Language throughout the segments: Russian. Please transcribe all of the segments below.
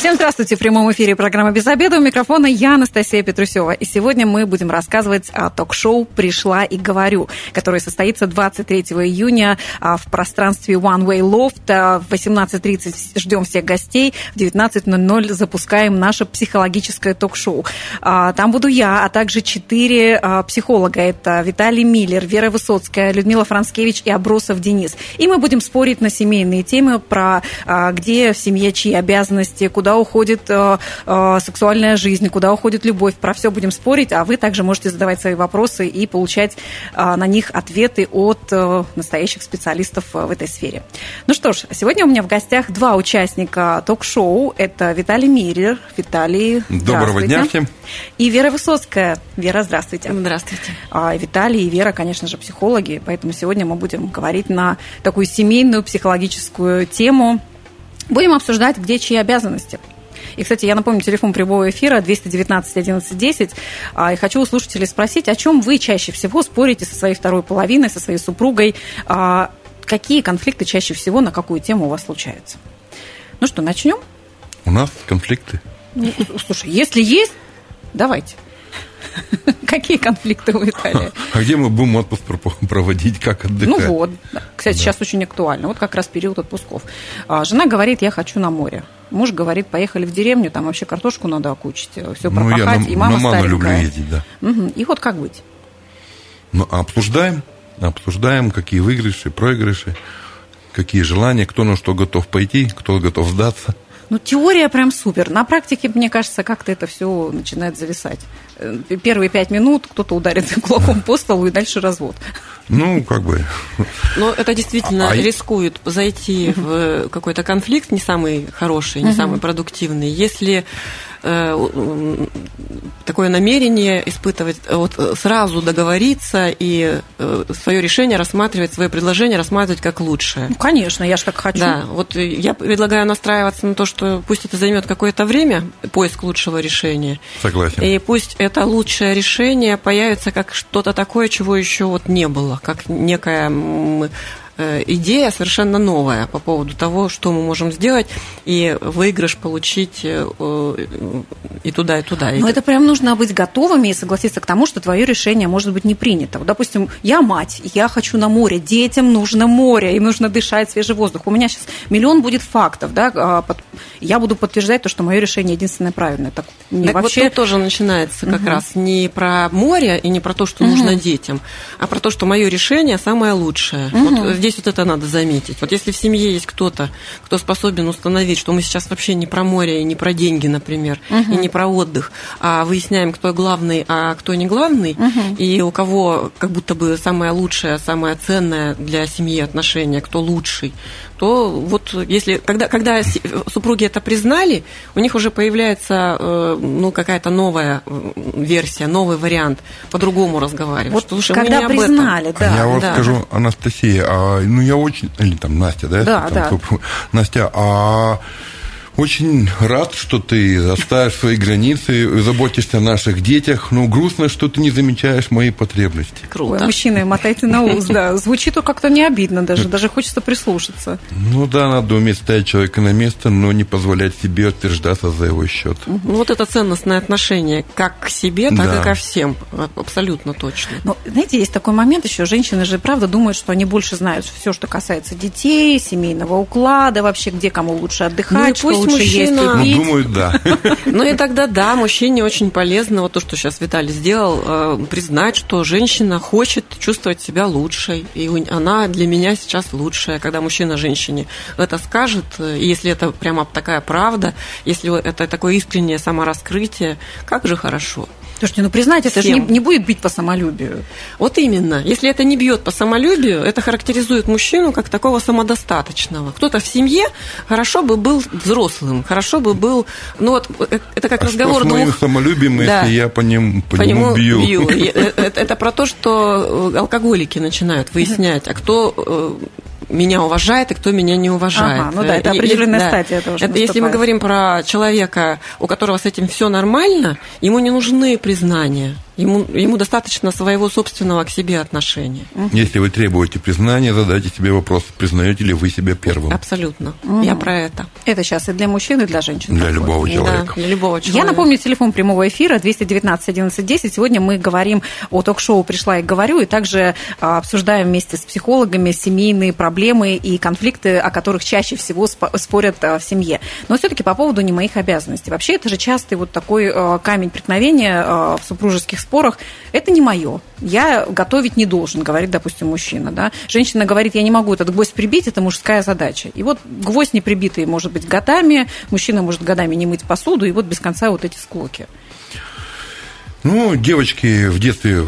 Всем здравствуйте. В прямом эфире программа «Без обеда». У микрофона я, Анастасия Петрусева. И сегодня мы будем рассказывать о ток-шоу «Пришла и говорю», которое состоится 23 июня а, в пространстве One Way Loft. А, в 18.30 ждем всех гостей. В 19.00 запускаем наше психологическое ток-шоу. А, там буду я, а также четыре психолога. Это Виталий Миллер, Вера Высоцкая, Людмила Францкевич и Абросов Денис. И мы будем спорить на семейные темы про где в семье чьи обязанности, куда куда уходит э, э, сексуальная жизнь, куда уходит любовь. Про все будем спорить, а вы также можете задавать свои вопросы и получать э, на них ответы от э, настоящих специалистов э, в этой сфере. Ну что ж, сегодня у меня в гостях два участника ток-шоу. Это Виталий Мирер. Виталий, Доброго дня всем. И Вера Высоцкая. Вера, здравствуйте. Здравствуйте. А, Виталий и Вера, конечно же, психологи, поэтому сегодня мы будем говорить на такую семейную психологическую тему Будем обсуждать, где чьи обязанности. И, кстати, я напомню, телефон прямого эфира 219 11 10. И хочу у слушателей спросить, о чем вы чаще всего спорите со своей второй половиной, со своей супругой? А, какие конфликты чаще всего, на какую тему у вас случаются? Ну что, начнем? У нас конфликты. Ну, слушай, если есть, давайте. Какие конфликты у Италии? А где мы будем отпуск проводить, как отдыхать? Ну вот. Кстати, да. сейчас очень актуально. Вот как раз период отпусков. А, жена говорит, я хочу на море. Муж говорит, поехали в деревню, там вообще картошку надо окучить, все пропахать, ну, я на, и мама на старенькая. люблю ездить, да. Угу. И вот как быть? Ну, обсуждаем, обсуждаем, какие выигрыши, проигрыши, какие желания, кто на что готов пойти, кто готов сдаться. Ну, теория прям супер. На практике, мне кажется, как-то это все начинает зависать. Э, первые пять минут кто-то ударит кулаком по столу, и дальше развод. Ну, как бы. Но это действительно а... рискует зайти в какой-то конфликт не самый хороший, не самый продуктивный, если такое намерение испытывать, э, вот э, сразу договориться и свое решение рассматривать, свое предложение рассматривать как лучшее. Ну, конечно, я же так хочу. Да, вот я предлагаю настраиваться на то, что пусть это займет какое-то время, поиск лучшего решения. Согласен. И пусть это лучшее решение появится как что-то такое, чего еще вот не было, как некая Э, идея совершенно новая по поводу того, что мы можем сделать и выигрыш получить э, и туда, и туда. Но это прям нужно быть готовыми и согласиться к тому, что твое решение может быть не принято. Вот, допустим, я мать, я хочу на море, детям нужно море, им нужно дышать свежий воздух. У меня сейчас миллион будет фактов, да, а, я буду подтверждать то, что мое решение единственное правильное. Так, не так вообще... вот тоже начинается как угу. раз не про море и не про то, что угу. нужно детям, а про то, что мое решение самое лучшее. Угу. Вот здесь вот это надо заметить. Вот если в семье есть кто-то, кто способен установить, что мы сейчас вообще не про море и не про деньги, например, угу. и не про отдых, а выясняем, кто главный, а кто не главный, угу. и у кого как будто бы самое лучшее, самое ценное для семьи отношение, кто лучший, то вот если когда, когда супруги это признали, у них уже появляется э, ну, какая-то новая версия, новый вариант, по-другому разговаривать. Вот Слушай, когда признали, да. Я вот да. скажу, Анастасия, а, ну я очень, или там Настя, да? Да, там, да. Настя, а очень рад, что ты оставишь свои границы, заботишься о наших детях, но грустно, что ты не замечаешь мои потребности. Круто. Ой, мужчины, мотайте на ус, да. Звучит как-то не обидно даже, даже хочется прислушаться. Ну да, надо уметь ставить человека на место, но не позволять себе утверждаться за его счет. Ну вот это ценностное отношение как к себе, так да. и ко всем. Абсолютно точно. Но, знаете, есть такой момент еще, женщины же, правда, думают, что они больше знают все, что касается детей, семейного уклада, вообще где кому лучше отдыхать, ну, пусть мужчина... Ну, думаю, да. Ну и тогда, да, мужчине очень полезно, вот то, что сейчас Виталий сделал, э, признать, что женщина хочет чувствовать себя лучшей, и она для меня сейчас лучшая. Когда мужчина женщине это скажет, э, если это прямо такая правда, если это такое искреннее самораскрытие, как же хорошо. Слушайте, ну признать, это же не, не будет бить по самолюбию. Вот именно. Если это не бьет по самолюбию, это характеризует мужчину как такого самодостаточного. Кто-то в семье хорошо бы был взрослым, хорошо бы был... Ну вот, э, это как а разговор что с моим самолюбием, да. если я по, ним, по, по нему бью? бью. Это, э, это про то, что алкоголики начинают выяснять, а кто меня уважает и кто меня не уважает. Ага, ну да, это определенная и, стадия да. это, Если мы говорим про человека, у которого с этим все нормально, ему не нужны признания. Ему, ему достаточно своего собственного к себе отношения. Если вы требуете признания, задайте себе вопрос, признаете ли вы себя первым. Абсолютно. Угу. Я про это. Это сейчас и для мужчин, и для женщин. Для такое. любого человека. Да, для любого человека. Я напомню, телефон прямого эфира 219 11 10. Сегодня мы говорим о ток-шоу «Пришла и говорю», и также а, обсуждаем вместе с психологами семейные проблемы и конфликты, о которых чаще всего спорят а, в семье. Но все-таки по поводу не моих обязанностей. Вообще, это же частый вот такой а, камень преткновения в супружеских спорах. Это не мое. Я готовить не должен, говорит, допустим, мужчина. Да? Женщина говорит, я не могу этот гвоздь прибить, это мужская задача. И вот гвоздь не прибитый может быть годами, мужчина может годами не мыть посуду, и вот без конца вот эти склоки. Ну, девочки в детстве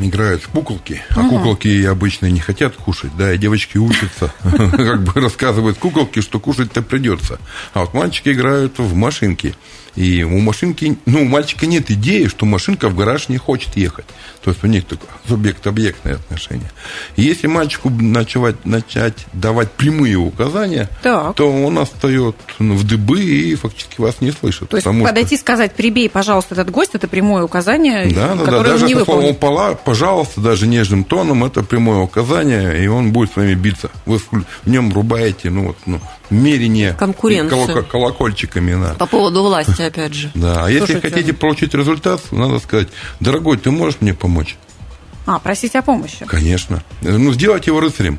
играют в куколки, а угу. куколки обычно не хотят кушать, да, и девочки учатся, как бы рассказывают куколки, что кушать-то придется. А вот мальчики играют в машинки. И у машинки, ну, у мальчика нет идеи, что машинка в гараж не хочет ехать. То есть у них такое субъект-объектное отношение. И если мальчику начать, начать давать прямые указания, так. то он остается в дыбы и фактически вас не слышит. То есть подойти что... сказать, прибей, пожалуйста, этот гость, это прямое указание, да, да, которое да, даже не выполнит. Пола, пожалуйста, даже нежным тоном, это прямое указание, и он будет с вами биться. Вы в нем рубаете, ну, вот, ну, мерение Конкуренцию. колокольчиками. Да. По поводу власти, опять же. Да, а если хотите получить результат, надо сказать, дорогой, ты можешь мне помочь? А, просить о помощи. Конечно. Ну, сделать его рыцарем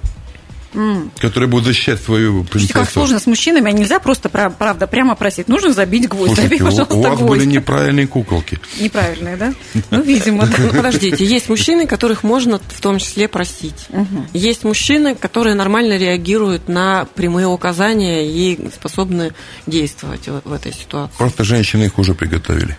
mm. который будет защищать свою принцессу. как сложно с мужчинами, а нельзя просто, правда, прямо просить. Нужно забить гвоздь. Слушайте, Забей, пожалуйста, у вас гвоздь. были неправильные куколки. Неправильные, да? Ну, видимо. Ну, подождите, есть мужчины, которых можно в том числе просить. Есть мужчины, которые нормально реагируют на прямые указания и способны действовать в этой ситуации. Просто женщины их уже приготовили.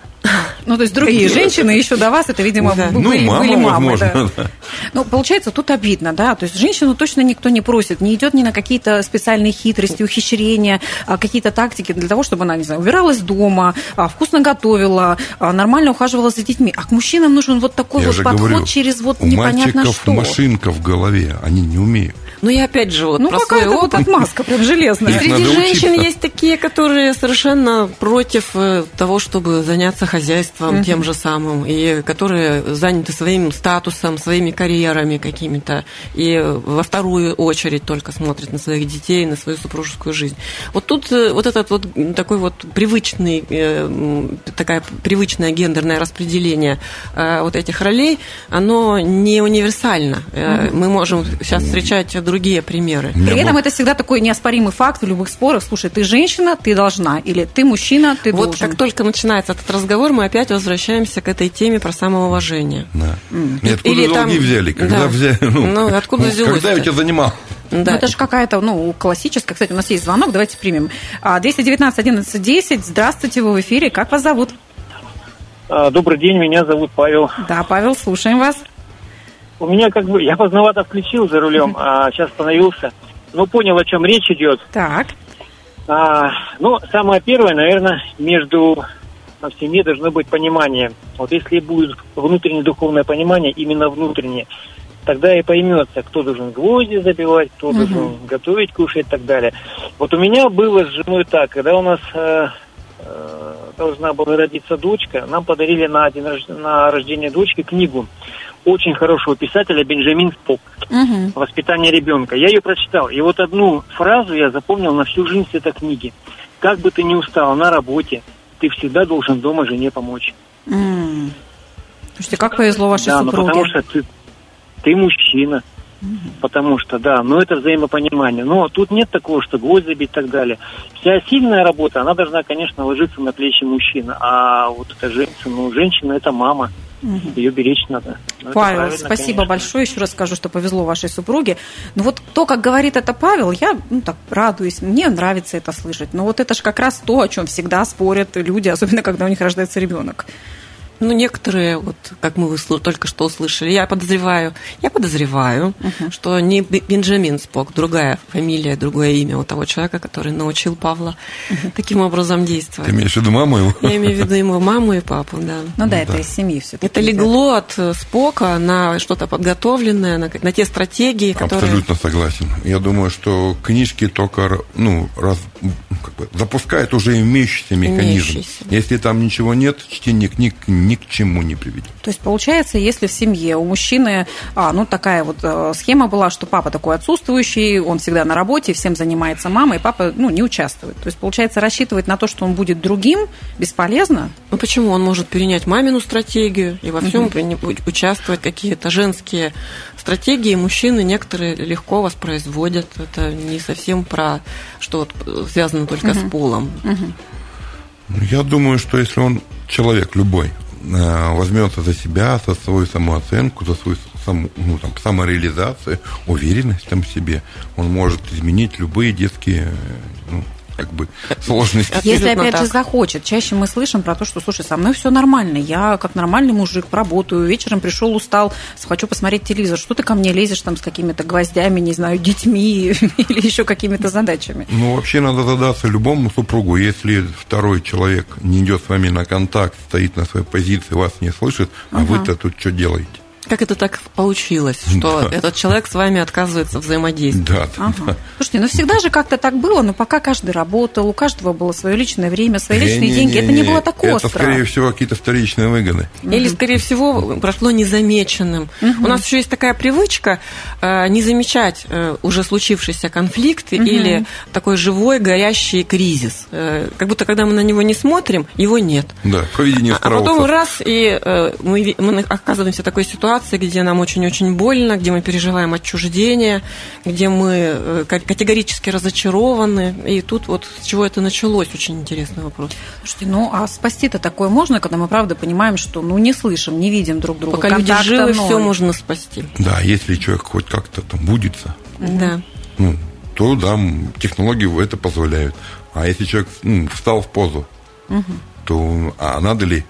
Ну, то есть другие женщины еще до вас, это, видимо, да. были, ну, мама, были мамы. Возможно, да. Да. Ну, получается, тут обидно, да, то есть женщину точно никто не просит, не идет ни на какие-то специальные хитрости, ухищрения, а какие-то тактики для того, чтобы она, не знаю, убиралась дома, а, вкусно готовила, а, нормально ухаживала за детьми. А к мужчинам нужен вот такой Я вот подход говорю, через вот непонятно что. У мальчиков машинка в голове, они не умеют. Ну и опять же, вот ну, про свой опыт. вот отмазка прям железная. Среди женщин есть такие, которые совершенно против э, того, чтобы заняться хозяйством угу. тем же самым, и которые заняты своим статусом, своими карьерами какими-то, и во вторую очередь только смотрят на своих детей, на свою супружескую жизнь. Вот тут э, вот этот вот такой вот привычный, э, такая привычное гендерное распределение вот этих ролей, оно не универсально. Угу. Мы можем сейчас встречать другие примеры. При этом это всегда такой неоспоримый факт в любых спорах. Слушай, ты женщина, ты должна. Или ты мужчина, ты вот должен. как только начинается этот разговор, мы опять возвращаемся к этой теме про самоуважение. Да. Mm. И откуда Или долги там... взяли? Когда да. взяли? Ну, ну откуда ну, взялось Когда я тебя занимал? Да. Ну, это же какая-то, ну, классическая. Кстати, у нас есть звонок, давайте примем. 219 11 10. Здравствуйте, вы в эфире. Как вас зовут? А, добрый день, меня зовут Павел. Да, Павел, слушаем вас. У меня как бы, я поздновато включил за рулем, а сейчас остановился. Ну, понял, о чем речь идет. Так. А, ну, самое первое, наверное, между в семье должно быть понимание. Вот если будет внутреннее духовное понимание, именно внутреннее, тогда и поймется, кто должен гвозди забивать, кто угу. должен готовить, кушать и так далее. Вот у меня было с женой так, когда у нас э, э, должна была родиться дочка, нам подарили на, день, на рождение дочки книгу очень хорошего писателя Бенджамин Спок угу. «Воспитание ребенка». Я ее прочитал, и вот одну фразу я запомнил на всю жизнь с этой книги. «Как бы ты ни устал на работе, ты всегда должен дома жене помочь». Mm. Слушайте, как повезло вашей да, супруге. Да, потому что ты, ты мужчина. Потому что, да, ну это взаимопонимание. Но тут нет такого, что гвоздь забить и так далее. Вся сильная работа, она должна, конечно, ложиться на плечи мужчины. А вот эта женщина, ну, женщина это мама. Угу. Ее беречь надо. Ну, Павел, спасибо конечно. большое. Еще раз скажу, что повезло вашей супруге. Но вот то, как говорит это Павел, я ну, так радуюсь. Мне нравится это слышать. Но вот это же как раз то, о чем всегда спорят люди, особенно когда у них рождается ребенок. Ну, некоторые, вот как мы только что услышали, я подозреваю, я подозреваю, uh-huh. что не Бенджамин Спок, другая фамилия, другое имя у того человека, который научил Павла uh-huh. таким образом действовать. Ты имеешь в виду маму его? Я имею в виду его маму и папу, да. Ну, ну да, это из семьи все Это легло от э, Спока на что-то подготовленное, на, на те стратегии, которые... Абсолютно согласен. Я думаю, что книжки только, ну, раз, как бы запускает уже имеющийся механизм. Имеющийся. Если там ничего нет, чтение книг ни к чему не приведет. То есть, получается, если в семье у мужчины, а, ну, такая вот э, схема была, что папа такой отсутствующий, он всегда на работе, всем занимается мама, и папа, ну, не участвует. То есть, получается, рассчитывать на то, что он будет другим, бесполезно. Ну почему? Он может перенять мамину стратегию и во всем угу. участвовать. Какие-то женские стратегии мужчины некоторые легко воспроизводят. Это не совсем про что вот связано только угу. с полом. Угу. Я думаю, что если он человек любой, э, возьмется за себя, за свою самооценку, за свою саму, ну, там, самореализацию, уверенность там в себе, он может изменить любые детские ну, как бы сложности. Если, опять так. же, захочет. Чаще мы слышим про то, что, слушай, со мной все нормально, я как нормальный мужик работаю, вечером пришел, устал, хочу посмотреть телевизор, что ты ко мне лезешь там с какими-то гвоздями, не знаю, детьми или еще какими-то задачами? Ну, вообще надо задаться любому супругу, если второй человек не идет с вами на контакт, стоит на своей позиции, вас не слышит, а вы-то тут что делаете? Как это так получилось, что да. этот человек с вами отказывается взаимодействовать? Да, ага. да. Слушайте, ну всегда же как-то так было, но пока каждый работал, у каждого было свое личное время, свои не, личные не, деньги, не, это не было так остро. Это, скорее всего, какие-то вторичные выгоды. Или, скорее всего, прошло незамеченным. Угу. У нас еще есть такая привычка э, не замечать э, уже случившийся конфликт угу. или такой живой, горящий кризис. Э, как будто, когда мы на него не смотрим, его нет. Да, поведение А потом раз, и э, мы, мы оказываемся в такой ситуации, ситуации, где нам очень-очень больно, где мы переживаем отчуждение, где мы э, категорически разочарованы. И тут вот с чего это началось, очень интересный вопрос. Слушайте, ну а спасти-то такое можно, когда мы правда понимаем, что ну не слышим, не видим друг друга. Пока люди живы, все можно спасти. Да, если человек хоть как-то там будется, да. ну, то да, технологии это позволяют. А если человек ну, встал в позу, угу. то а надо ли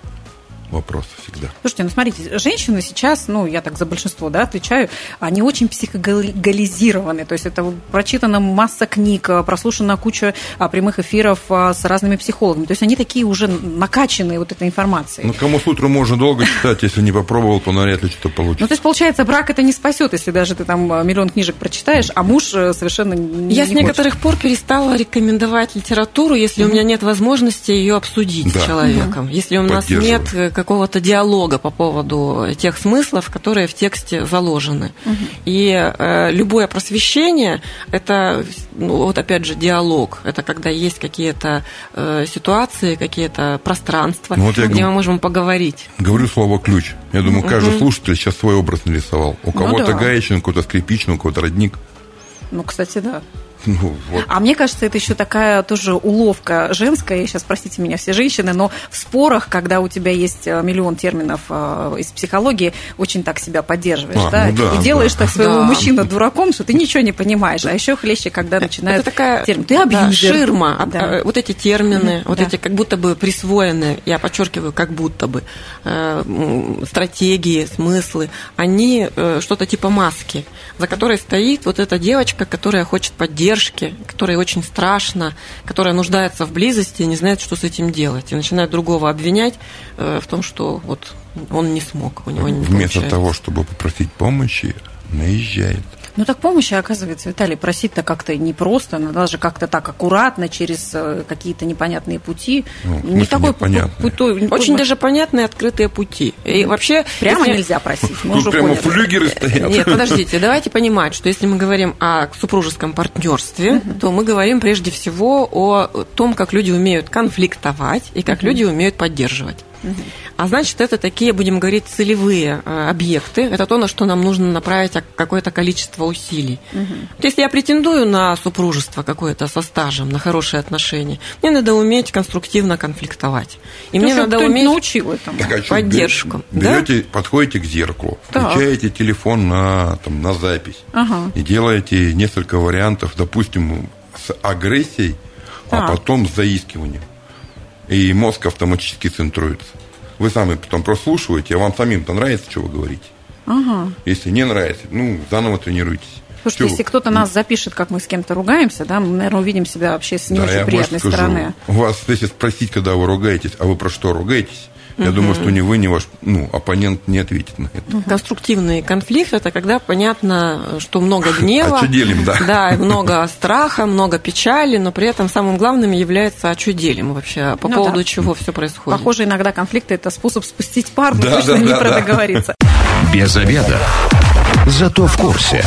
вопрос всегда. Слушайте, ну смотрите, женщины сейчас, ну я так за большинство, да, отвечаю, они очень психогализированы, то есть это прочитана масса книг, прослушана куча а, прямых эфиров а, с разными психологами, то есть они такие уже накачанные вот этой информацией. Ну кому с утра можно долго читать, если не попробовал, то навряд ли что-то получится. Ну то есть получается, брак это не спасет, если даже ты там миллион книжек прочитаешь, а муж э, совершенно не Я не с некоторых хочет. пор перестала рекомендовать литературу, если mm-hmm. у меня нет возможности ее обсудить да. с человеком, mm-hmm. если у нас нет э, какого-то диалога по поводу тех смыслов, которые в тексте заложены. Угу. И э, любое просвещение это, ну, вот опять же, диалог. Это когда есть какие-то э, ситуации, какие-то пространства, ну, вот где мы можем поговорить. Говорю слово ключ. Я думаю, каждый угу. слушатель сейчас свой образ нарисовал. У ну кого-то ну, да. гаечный, у кого-то скрипичный, у кого-то родник. Ну, кстати, да. Ну, вот. А мне кажется, это еще такая тоже уловка женская. Сейчас простите меня все женщины, но в спорах, когда у тебя есть э, миллион терминов э, из психологии, очень так себя поддерживаешь, а, да? Ну да? И делаешь да. так своего да. мужчину дураком, что ты ничего не понимаешь. А еще хлеще, когда начинают это такая термин. Ты абьюзер. Да, ширма. Да. Э, вот эти термины, вот да. эти как будто бы присвоенные, я подчеркиваю, как будто бы стратегии, смыслы, они что-то типа маски, за которой стоит вот эта девочка, которая хочет поддерживать поддержки, которой очень страшно, которая нуждается в близости и не знает, что с этим делать. И начинает другого обвинять э, в том, что вот он не смог, у него не Вместо получается. того, чтобы попросить помощи, наезжает. Ну так помощи, оказывается, Виталий, просить-то как-то непросто, надо даже как-то так аккуратно, через э, какие-то непонятные пути. Ну, не такой путь. Очень даже понятные открытые пути. И вообще... Прямо если... нельзя просить. Мы Тут прямо поняли. флюгеры стоят. Нет, подождите, давайте понимать, что если мы говорим о супружеском партнерстве, то мы говорим прежде всего о том, как люди умеют конфликтовать и как люди умеют поддерживать. А значит, это такие, будем говорить, целевые э, объекты. Это то, на что нам нужно направить какое-то количество усилий. Угу. Вот если я претендую на супружество какое-то со стажем, на хорошие отношения, мне надо уметь конструктивно конфликтовать. И ну, мне надо уметь научил этому. Так, а поддержку. Берете, да? подходите к зеркалу, так. включаете телефон на, там, на запись ага. и делаете несколько вариантов, допустим, с агрессией, а так. а потом с заискиванием и мозг автоматически центруется. Вы сами потом прослушиваете, а вам самим-то нравится, что вы говорите. Ага. Если не нравится, ну, заново тренируйтесь. Слушайте, что если кто-то нас запишет, как мы с кем-то ругаемся, да, мы, наверное, увидим себя вообще с не да, очень приятной скажу, стороны. У вас, если спросить, когда вы ругаетесь, а вы про что ругаетесь, Я думаю, что ни вы, ни ваш ну, оппонент не ответит на это. Конструктивный конфликт – это когда понятно, что много гнева. Очуделим, да. Да, много страха, много печали, но при этом самым главным является очуделим вообще, по Ну поводу да. чего все происходит. Похоже, иногда конфликты – это способ спустить пар, но Да, точно да, не да, про да. договориться. Без обеда. Зато в курсе.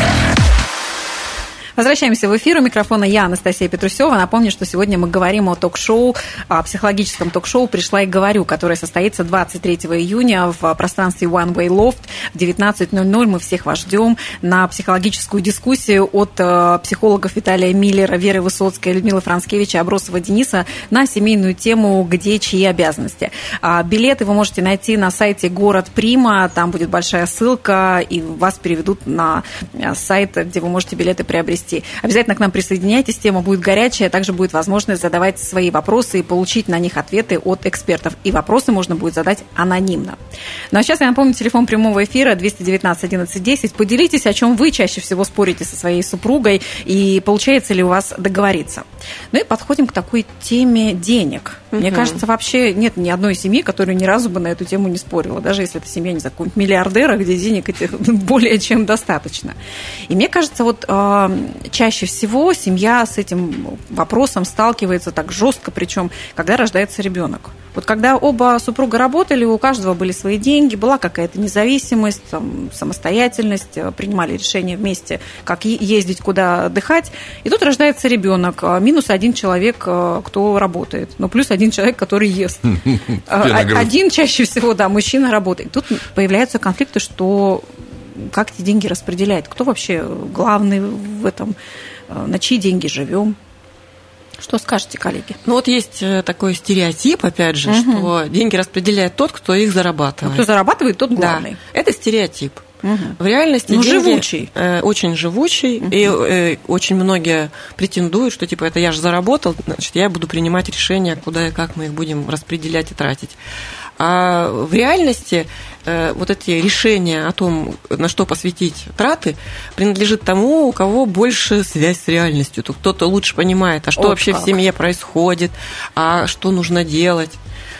Возвращаемся в эфир. У микрофона я, Анастасия Петрусева. Напомню, что сегодня мы говорим о ток-шоу, о психологическом ток-шоу «Пришла и говорю», которое состоится 23 июня в пространстве One Way Loft в 19.00. Мы всех вас ждем на психологическую дискуссию от э, психологов Виталия Миллера, Веры Высоцкой, Людмилы Францкевича, Абросова Дениса на семейную тему «Где чьи обязанности?». А Билеты вы можете найти на сайте «Город Прима». Там будет большая ссылка, и вас переведут на э, сайт, где вы можете билеты приобрести. Обязательно к нам присоединяйтесь, тема будет горячая, также будет возможность задавать свои вопросы и получить на них ответы от экспертов. И вопросы можно будет задать анонимно. Ну а сейчас я напомню телефон прямого эфира 219 11 10. Поделитесь, о чем вы чаще всего спорите со своей супругой и получается ли у вас договориться. Ну и подходим к такой теме денег. Мне Мгм. кажется, вообще нет ни одной семьи, которая ни разу бы на эту тему не спорила, даже если это семья, не знаю, какого-нибудь миллиардера, где денег этих более чем достаточно. И мне кажется, вот э, чаще всего семья с этим вопросом сталкивается так жестко, причем когда рождается ребенок. Вот когда оба супруга работали, у каждого были свои деньги, была какая-то независимость, там, самостоятельность, э, принимали решения вместе, как ездить, куда отдыхать. И тут рождается ребенок, э, минус один человек, э, кто работает, но плюс один человек, который ест. А. Один чаще всего, да, мужчина работает. Тут появляются конфликты, что как эти деньги распределяет, кто вообще главный в этом, э, на чьи деньги живем. Что скажете, коллеги? Ну вот есть э, такой стереотип, опять же, Мгм. что деньги распределяет тот, кто их зарабатывает. кто зарабатывает, тот Да, главный. это стереотип. Мгм. В реальности Ну, деньги, живучий. э, очень живучий, и э, очень многие претендуют, что типа это я же заработал, значит я буду принимать решения, куда и как мы их будем распределять и тратить. А в реальности э, вот эти решения о том, на что посвятить траты, принадлежит тому, у кого больше связь с реальностью. То Кто-то лучше понимает, а что Вот вообще как. в семье происходит, а что нужно делать.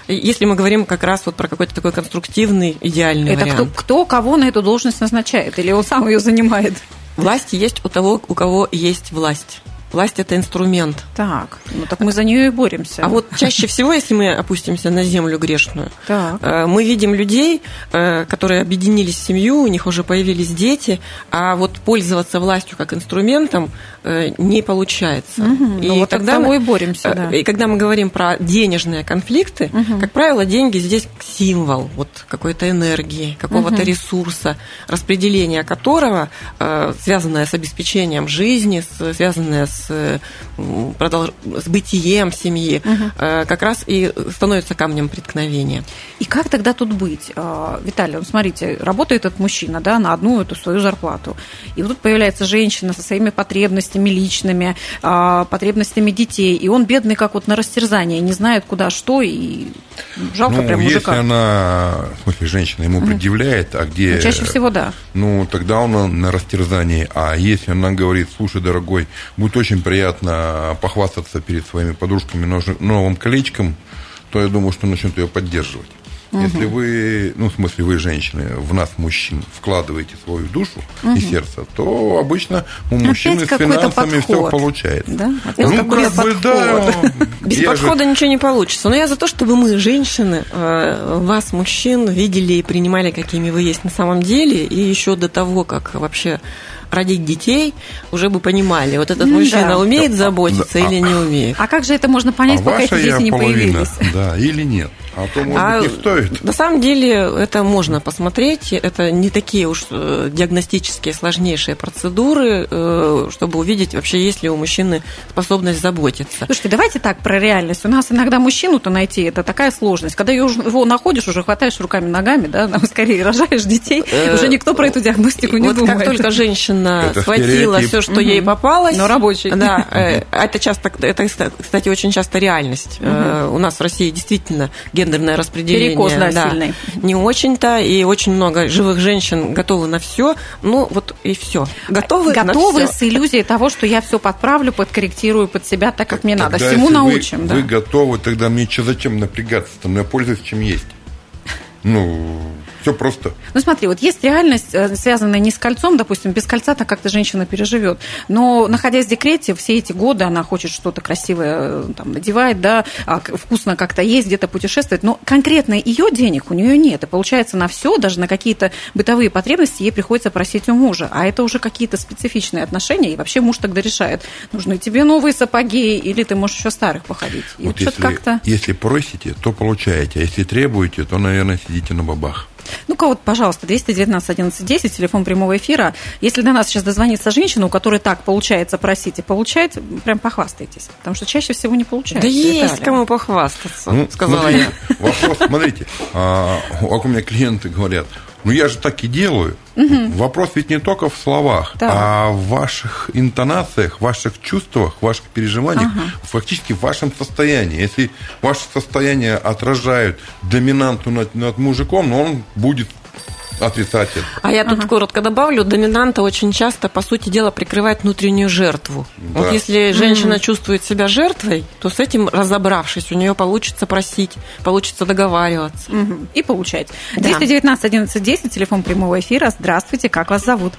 Если мы говорим как раз вот про какой-то такой конструктивный, идеальный Это кто, вариант. кто кого на эту должность назначает? Или он сам ее занимает? Власть есть у того, у кого есть власть. Власть это инструмент. Так, ну так мы за нее и боремся. А вот чаще всего, если мы опустимся на землю грешную, Так. э, мы видим людей, э, которые объединились в семью, у них уже появились дети, а вот пользоваться властью как инструментом э, не получается. Мгм, ну вот от того и боремся, да. И когда мы говорим про денежные конфликты, Мгм. как правило, деньги здесь символ вот какой-то энергии, какого-то Мгм. ресурса, распределение которого, связанное с обеспечением жизни, связанное с, э, м, продолж- с бытием семьи, э, как раз и становится камнем преткновения. И как тогда тут быть? А, Виталий, вот смотрите, работает этот мужчина да, на одну эту свою зарплату. И вот тут появляется женщина со своими потребностями личными, а, потребностями детей. И он бедный, как вот на растерзание, не знает, куда что, и жалко ну, прям если мужика. она, в смысле, женщина ему предъявляет, а где... Ну, чаще всего да. Ну, тогда он на растерзании. А если она говорит, слушай, дорогой, будет очень приятно похвастаться перед своими подружками новым колечком, то я думаю, что начнут ее поддерживать. Если вы, ну, в смысле, вы, женщины, в нас, мужчин, вкладываете свою душу и сердце, то обычно у мужчины с финансами все получается. Да? Опять Ну, как бы, да. Без Я же- подхода ничего не получится. Но я за то, чтобы мы, женщины, э, вас, мужчин, видели и принимали, какими вы есть на самом деле, и еще до того, как вообще родить детей, уже бы понимали, вот этот М, мужчина да. умеет заботиться да. или не умеет. А как же это можно понять, а пока эти ваша дети я не половина, появились? да, или нет. А то, может А быть, не стоит. На самом деле это можно посмотреть. Это не такие уж э, диагностические сложнейшие процедуры, э, чтобы увидеть вообще есть ли у мужчины способность заботиться. Слушайте, давайте так про реальность. У нас иногда мужчину-то найти это такая сложность. Когда его находишь, уже хватаешь руками-ногами, да, там скорее рожаешь детей, Э, уже никто про эту диагностику не вот думает. как только женщина Это схватила все, что ей попалось, Но рабочий. Да, э, это часто, это, кстати, очень часто реальность. У нас в России действительно гендерное распределение. Перекос, да, сильный. Не очень-то, и очень много живых женщин готовы на все. Ну, вот и все. Готовы, на Готовы всё. с иллюзией того, что я все подправлю, подкорректирую под себя так, как мне надо. Тогда, Всему если вы- научим. Вы, да. готовы, тогда мне что, зачем напрягаться? Там я пользуюсь чем есть. Ну, все просто. Ну смотри, вот есть реальность, э, связанная не с кольцом, допустим, без кольца так как-то женщина переживет. Но находясь в декрете, все эти годы она хочет что-то красивое э, там, надевать, да, а вкусно как-то есть, где-то путешествовать. Но конкретно ее денег у нее нет. И получается на все, даже на какие-то бытовые потребности ей приходится просить у мужа. А это уже какие-то специфичные отношения. И вообще муж тогда решает, нужны тебе новые сапоги или ты можешь еще старых походить. И вот если, как-то... если просите, то получаете. А если требуете, то, наверное, сидите на бабах. Ну-ка вот, пожалуйста, 219 11 10, телефон прямого эфира. Если до нас сейчас дозвонится женщина, у которой так получается просить и получать, прям похвастайтесь. Потому что чаще всего не получается. Да есть кому похвастаться, ну, сказала смотрите, я. Вопрос, смотрите, а, у меня клиенты говорят, ну я же так и делаю. Угу. Вопрос ведь не только в словах, да. а в ваших интонациях, ваших чувствах, ваших переживаниях, ага. фактически в вашем состоянии. Если ваше состояние отражает доминанту над, над мужиком, ну, он будет отрицатель. А я тут ага. коротко добавлю, доминанта очень часто, по сути дела, прикрывает внутреннюю жертву. Да. Вот если женщина mm чувствует себя жертвой, то с этим разобравшись, у нее получится просить, получится договариваться. Угу. И получать. Да. 219 11 10, телефон прямого эфира. Здравствуйте, как вас зовут?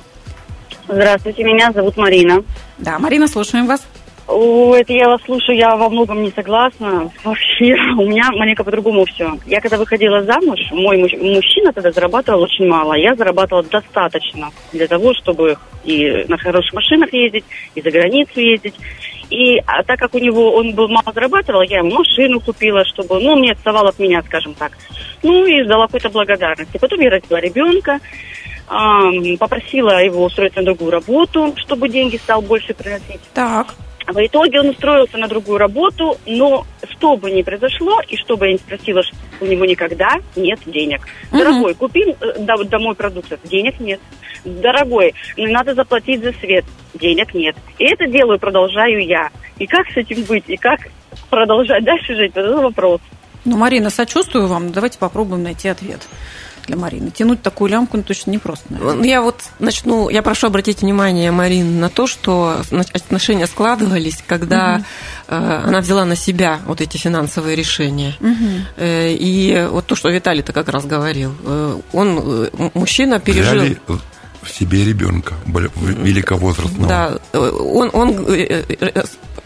Здравствуйте, меня зовут Марина. Да, Марина, слушаем вас. О, это я вас слушаю, я во многом не согласна. Вообще, у меня маленько по-другому все. Я когда выходила замуж, мой мужчина тогда зарабатывал очень мало. Я зарабатывала достаточно для того, чтобы и на хороших машинах ездить, и за границу ездить. И а так как у него он был мало зарабатывал, я ему машину купила, чтобы, ну, он не отставал от меня, скажем так. Ну, и ждала какой-то благодарности. Потом я родила ребенка, попросила его устроить на другую работу, чтобы деньги стал больше приносить. Так. В итоге он устроился на другую работу, но что бы ни произошло, и что бы я ни спросила, у него никогда нет денег. Угу. Дорогой, купи э, домой продуктов, денег нет. Дорогой, надо заплатить за свет, денег нет. И это делаю, продолжаю я. И как с этим быть, и как продолжать дальше жить, это вопрос. Ну, Марина, сочувствую вам, давайте попробуем найти ответ для Марины. Тянуть такую лямку ну, точно непросто. Наверное. Я вот начну, я прошу обратить внимание, Марин, на то, что отношения складывались, когда угу. она взяла на себя вот эти финансовые решения. Угу. И вот то, что Виталий-то как раз говорил, э, он, мужчина пережил... Взяли в себе ребенка великовозрастного. Да, он, он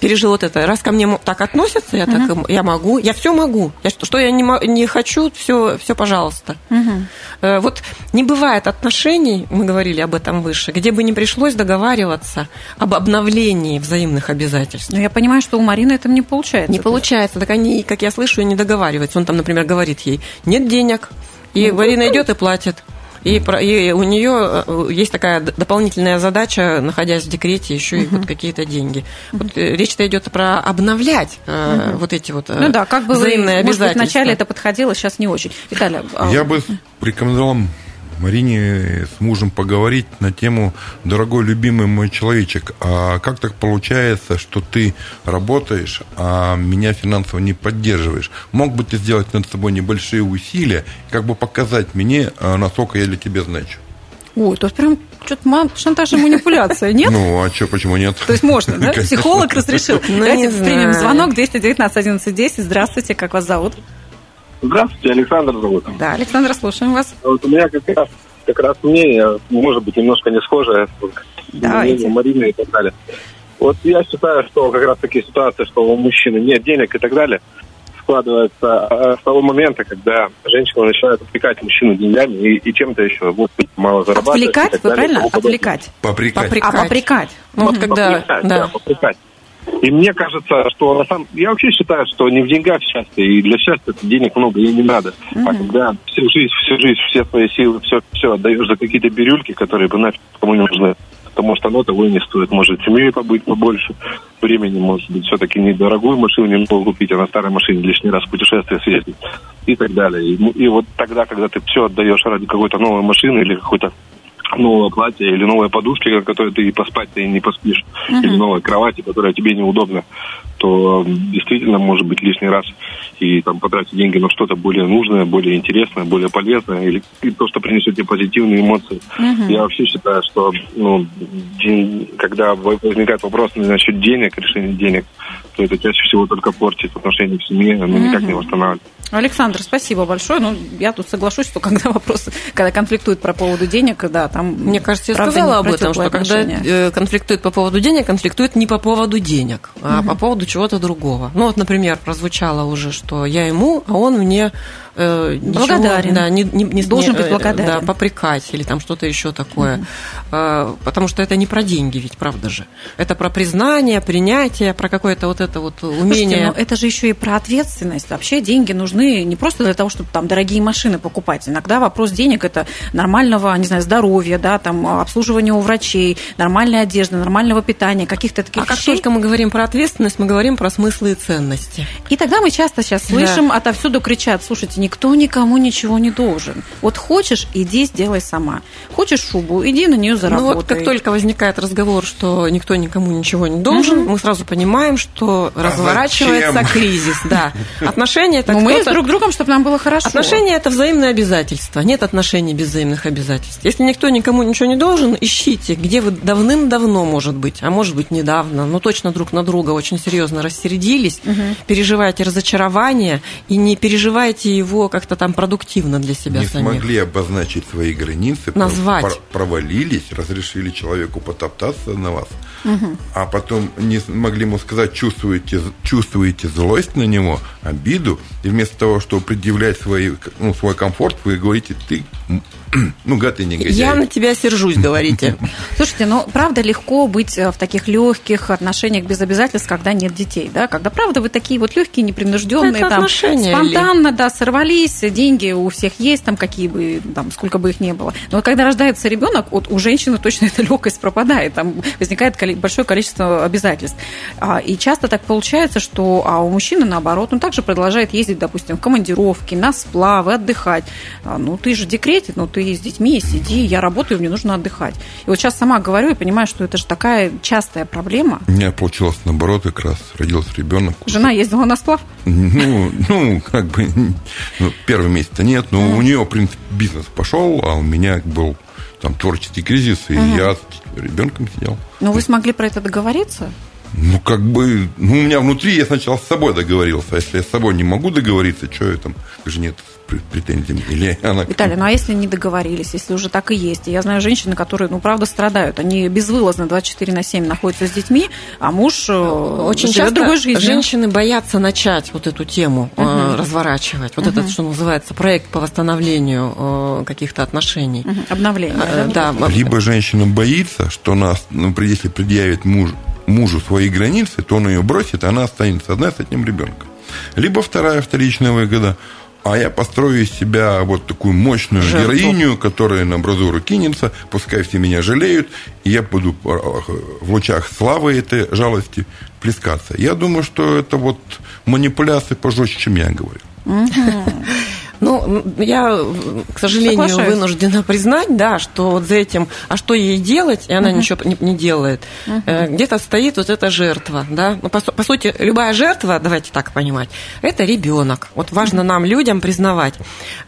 пережил вот это. Раз ко мне так относятся, я так я могу, я все могу. Я, что, я не, не хочу, все, все пожалуйста. Uh-huh. Вот не бывает отношений, мы говорили об этом выше, где бы не пришлось договариваться об обновлении взаимных обязательств. Но я понимаю, что у Марины это не получается. Не получается. Так они, как я слышу, не договариваются. Он там, например, говорит ей, нет денег. И ну, Марина идет и платит. И, и у нее э, есть такая дополнительная задача, находясь в декрете, еще и вот какие-то деньги. Вот э, речь-то идет про обновлять угу. вот эти вот ну, да, как бы взаимные вы, обязательства. Может быть, вначале это подходило, сейчас не очень. Виталий, а Я бы рекомендовал Марине с мужем поговорить на тему «Дорогой, любимый мой человечек, а как так получается, что ты работаешь, а меня финансово не поддерживаешь? Мог бы ты сделать над собой небольшие усилия, как бы показать мне, а, насколько я для тебя значу?» Ой, то прям что-то шантаж и манипуляция, нет? Ну, а что, почему нет? То есть можно, да? Психолог разрешил. Ну, Давайте примем звонок 219 11 10. Здравствуйте, как вас зовут? Здравствуйте, Александр зовут. Да, Александр, слушаем вас. Вот у меня как раз, как раз мнение, может быть, немножко не схожее Давайте. Марины и так далее. Вот я считаю, что как раз такие ситуации, что у мужчины нет денег и так далее, складывается а, с того момента, когда женщина начинает отвлекать мужчину деньгами и, и чем-то еще, вот, мало зарабатывать. Отвлекать, вы правильно? Отвлекать. Попрекать. попрекать. А, попрекать. Ну, вот когда... Попрекать, да. да, попрекать. И мне кажется, что на самом... я вообще считаю, что не в деньгах счастье, и для счастья денег много и не надо. Mm-hmm. А когда всю жизнь, всю жизнь, все свои силы, все, все отдаешь за какие-то бирюльки, которые бы нафиг кому не нужны, потому что оно того и не стоит. Может, семьей побыть побольше, времени, может быть, все-таки не дорогую машину не могу купить, а на старой машине лишний раз путешествие съездить и так далее. И, и вот тогда, когда ты все отдаешь ради какой-то новой машины или какой-то новое платье или новые подушки, на которые ты и поспать ты не поспишь, uh-huh. или новой кровати, которая тебе неудобна, то действительно может быть лишний раз и там потратить деньги на что-то более нужное, более интересное, более полезное, или то, что принесет тебе позитивные эмоции. Uh-huh. Я вообще считаю, что ну, день, когда возникает вопрос насчет денег, решения денег, то это чаще всего только портит отношения в семье, но uh-huh. никак не восстанавливает. Александр, спасибо большое. Ну, я тут соглашусь, что когда вопрос, когда конфликтуют по поводу денег, да, там... Мне кажется, я сказала об этом, что отношения. когда э, конфликтует по поводу денег, конфликтует не по поводу денег, а угу. по поводу чего-то другого. Ну, вот, например, прозвучало уже, что я ему, а он мне э, благодарен. Ничего, да, не, не, не должен быть благодарен. Да, попрекать или там что-то еще такое. Угу. Э, потому что это не про деньги, ведь правда же. Это про признание, принятие, про какое-то вот это вот умение. Слушайте, но это же еще и про ответственность. Вообще деньги нужны не просто для того, чтобы там дорогие машины покупать. Иногда вопрос денег это нормального, не знаю, здоровья, да, там обслуживания у врачей, нормальной одежды, нормального питания, каких-то таких а вещей. как только мы говорим про ответственность, мы говорим про смыслы и ценности. И тогда мы часто сейчас слышим, да. отовсюду кричат, слушайте, никто никому ничего не должен. Вот хочешь, иди сделай сама. Хочешь шубу, иди на нее заработай. Ну вот как только возникает разговор, что никто никому ничего не должен, угу. мы сразу понимаем, что а разворачивается зачем? кризис. Да. Отношения это ну, мы с друг другом, чтобы нам было хорошо. Отношения это взаимные обязательства. Нет отношений без взаимных обязательств. Если никто никому ничего не должен, ищите, где вы давным-давно, может быть, а может быть недавно, но точно друг на друга очень серьезно рассердились, угу. переживаете разочарование и не переживаете его как-то как-то там продуктивно для себя не самих. смогли обозначить свои границы, назвать, провалились, разрешили человеку потоптаться на вас, угу. а потом не могли ему сказать, чувствуете, чувствуете злость на него, обиду, и вместо того, чтобы предъявлять свои, ну, свой комфорт, вы говорите, ты ну, гад и негодяй. Я на тебя сержусь, говорите. Слушайте, ну, правда, легко быть э, в таких легких отношениях без обязательств, когда нет детей, да? Когда, правда, вы такие вот легкие, непринужденные, там, спонтанно, да, сорвались, деньги у всех есть, там, какие бы, там, сколько бы их ни было. Но когда рождается ребенок, вот у женщины точно эта легкость пропадает, там возникает большое количество обязательств. А, и часто так получается, что а у мужчины, наоборот, он также продолжает ездить, допустим, в командировки, на сплавы, отдыхать. А, ну, ты же в декрете, ну, ты с детьми, сиди, я работаю, мне нужно отдыхать. И вот сейчас сама говорю и понимаю, что это же такая частая проблема. У меня получилось наоборот, как раз родился ребенок. Жена ездила на сплав? Ну, ну как бы, ну, первый месяц-то нет, но mm. у нее, в принципе, бизнес пошел, а у меня был там творческий кризис, и mm. я с ребенком сидел. Ну, вы смогли про это договориться? Ну, как бы, ну, у меня внутри я сначала с собой договорился. А если я с собой не могу договориться, что я там к жене претензиям? Или она... Виталий, ну а если не договорились, если уже так и есть? Я знаю женщины, которые, ну, правда, страдают. Они безвылазно 24 на 7 находятся с детьми, а муж э, очень часто другой жизнью. женщины боятся начать вот эту тему uh разворачивать. Вот uh этот, что называется, проект по восстановлению э, каких-то отношений. uh Обновление. Да? да. Либо женщина боится, что нас, ну, если предъявит муж мужу свои границы, то он ее бросит, и она останется одна с одним ребенком. Либо вторая вторичная выгода – а я построю из себя вот такую мощную Жертву. героиню, которая на амбразуру кинется, пускай все меня жалеют, и я буду в лучах славы этой жалости плескаться. Я думаю, что это вот манипуляции пожестче, чем я говорю. Ну, я, к сожалению, вынуждена признать, да, что вот за этим, а что ей делать, и она uh-huh. ничего не, не делает. Uh-huh. Где-то стоит вот эта жертва, да. Ну, по, по сути, любая жертва, давайте так понимать, это ребенок. Вот важно uh-huh. нам, людям, признавать,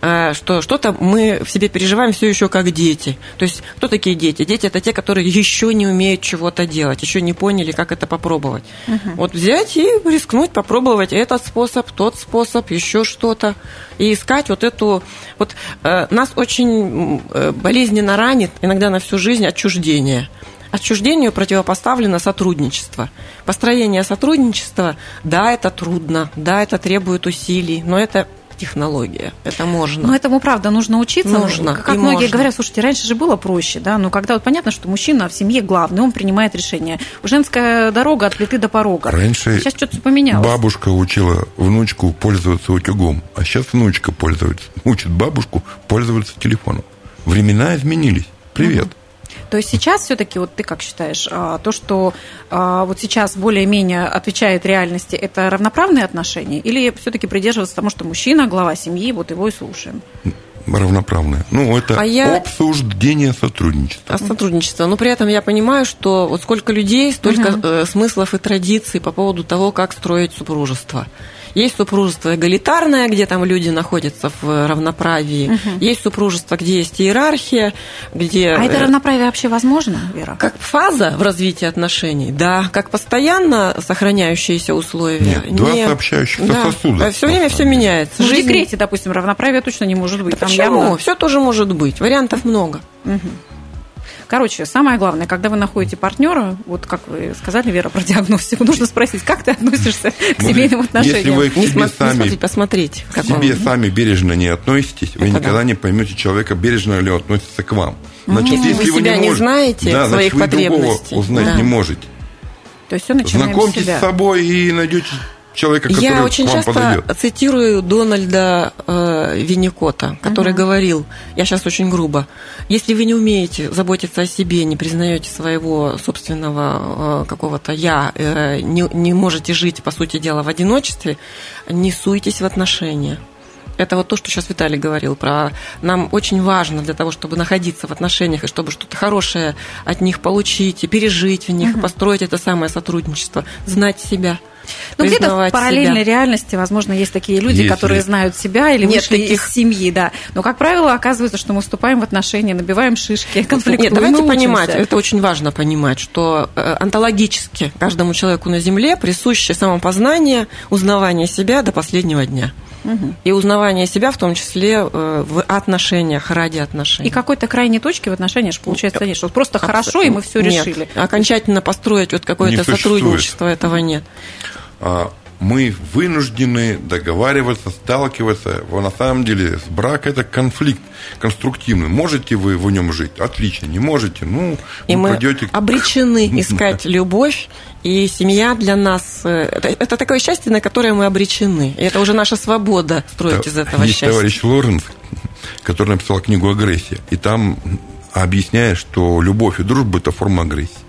э, что что-то мы в себе переживаем все еще как дети. То есть, кто такие дети? Дети это те, которые еще не умеют чего-то делать, еще не поняли, как это попробовать. Uh-huh. Вот взять и рискнуть, попробовать этот способ, тот способ, еще что-то, и искать вот эту... Вот э, нас очень э, болезненно ранит, иногда на всю жизнь, отчуждение. Отчуждению противопоставлено сотрудничество. Построение сотрудничества, да, это трудно, да, это требует усилий, но это технология. Это можно. Но этому, правда, нужно учиться. Нужно. Как и многие можно. говорят, слушайте, раньше же было проще, да, но когда вот понятно, что мужчина в семье главный, он принимает решение. Женская дорога от плиты до порога. Раньше сейчас что-то поменялось. Бабушка учила внучку пользоваться утюгом, а сейчас внучка пользуется, учит бабушку пользоваться телефоном. Времена изменились. Привет. Угу. То есть сейчас все-таки, вот ты как считаешь, а, то, что а, вот сейчас более-менее отвечает реальности, это равноправные отношения? Или все-таки придерживаться тому, что мужчина, глава семьи, вот его и слушаем? равноправное. Ну, это А я- обсуждение сотрудничества. А сотрудничество. Но при этом я понимаю, что вот сколько людей, столько э, смыслов и традиций по поводу того, как строить супружество. Есть супружество эгалитарное, где там люди находятся в равноправии. Есть супружество, где есть иерархия, где... А это э, равноправие вообще возможно, Вера? Как фаза в развитии отношений, да. Как постоянно сохраняющиеся условия. Нет, два сообщающихся сосуда, Все время на все самом деле. меняется. Ну, в Жизнь- декрете, допустим, равноправия точно не может быть. Да Там почему? явно- Все тоже может быть. Вариантов много. Короче, самое главное, когда вы находите партнера, вот как вы сказали, Вера, про диагностику, нужно спросить, как ты относишься к Ну, семейным Если отношениям. вы к Не, себе не сами, смотреть, посмотреть. к как он. себе сами бережно не относитесь, вы Это никогда да. не поймете человека, бережно ли он относится к вам. Значит, Если вы вы себя не можете- знаете, да, своих значит, вы другого потребностей. узнать Да. не можете. То есть все начинаем с Знакомьтесь себя. с собой и найдете человека, который Я очень к вам часто подойдет. цитирую Дональда э, Винникота, который говорил, я сейчас очень грубо, если вы не умеете заботиться о себе, не признаете своего собственного э, какого-то я, э, не, не можете жить, по сути дела, в одиночестве, не суйтесь в отношения. Это вот то, что сейчас Виталий говорил про нам очень важно для того, чтобы находиться в отношениях и чтобы что-то хорошее от них получить и пережить в них, и построить это самое сотрудничество, знать себя. Ну, где-то в параллельной себя. реальности, возможно, есть такие люди, Есть, которые есть. знают себя или Нет вышли таких. из семьи, да. Но, как правило, оказывается, что мы вступаем в отношения, набиваем шишки, конфликтуем, Нет, давайте мы понимать, это очень важно понимать, что э, онтологически каждому человеку на Земле присуще самопознание, узнавание себя до последнего дня. И узнавание себя в том числе э, в отношениях, ради отношений. И какой-то крайней точки в отношениях получается нет. Что просто хорошо, и мы все Нет, решили. окончательно построить вот какое-то сотрудничество, этого нет. А, мы вынуждены договариваться, сталкиваться. Во- На самом деле, брак это конфликт конструктивный. Можете вы в нем жить? Отлично. Не можете? Ну, И мы пройдете... обречены искать любовь, и семья для нас э, это, такое счастье, на которое мы обречены. И это уже наша свобода строить из этого Есть счастья. товарищ Лоренс, который написал книгу «Агрессия». И там объясняет, что любовь и дружба – это форма агрессии.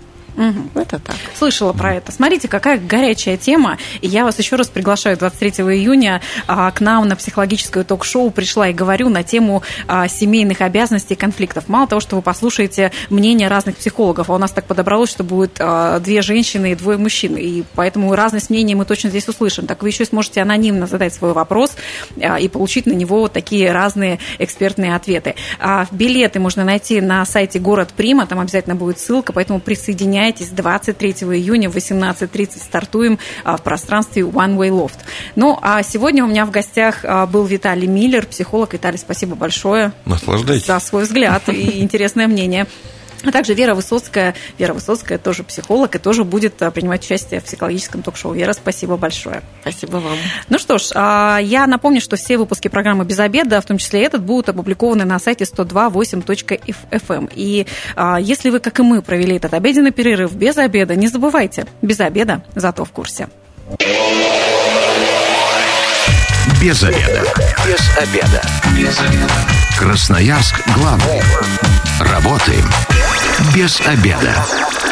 Это так. Слышала про это. Смотрите, какая горячая тема. И я вас еще раз приглашаю 23 июня а, к нам на психологическое ток-шоу. Пришла и говорю на тему а, семейных обязанностей и конфликтов. Мало того, что вы послушаете мнение разных психологов, а у нас так подобралось, что будет а, две женщины и двое мужчин. И поэтому разность мнений мы точно здесь услышим. Так вы еще сможете анонимно задать свой вопрос а, и получить на него вот такие разные экспертные ответы. А, Билеты можно найти на сайте Город Прима, там обязательно будет ссылка, поэтому присоединяйтесь 23 июня в 18.30 стартуем а, в пространстве One Way Loft. Ну, а сегодня у меня в гостях а, был Виталий Миллер, психолог. Виталий, спасибо большое Наслаждайтесь. за свой взгляд и интересное мнение. А также Вера Высоцкая. Вера Высоцкая тоже психолог и тоже будет а, принимать участие в психологическом ток-шоу. Вера, спасибо большое. Спасибо вам. Ну что ж, а, я напомню, что все выпуски программы «Без обеда», в том числе этот, будут опубликованы на сайте 102.8.fm. И а, если вы, как и мы, провели этот обеденный перерыв без обеда, не забывайте, без обеда, зато в курсе. Без обеда. Без обеда. Без обеда. Красноярск главный. Работаем без обеда.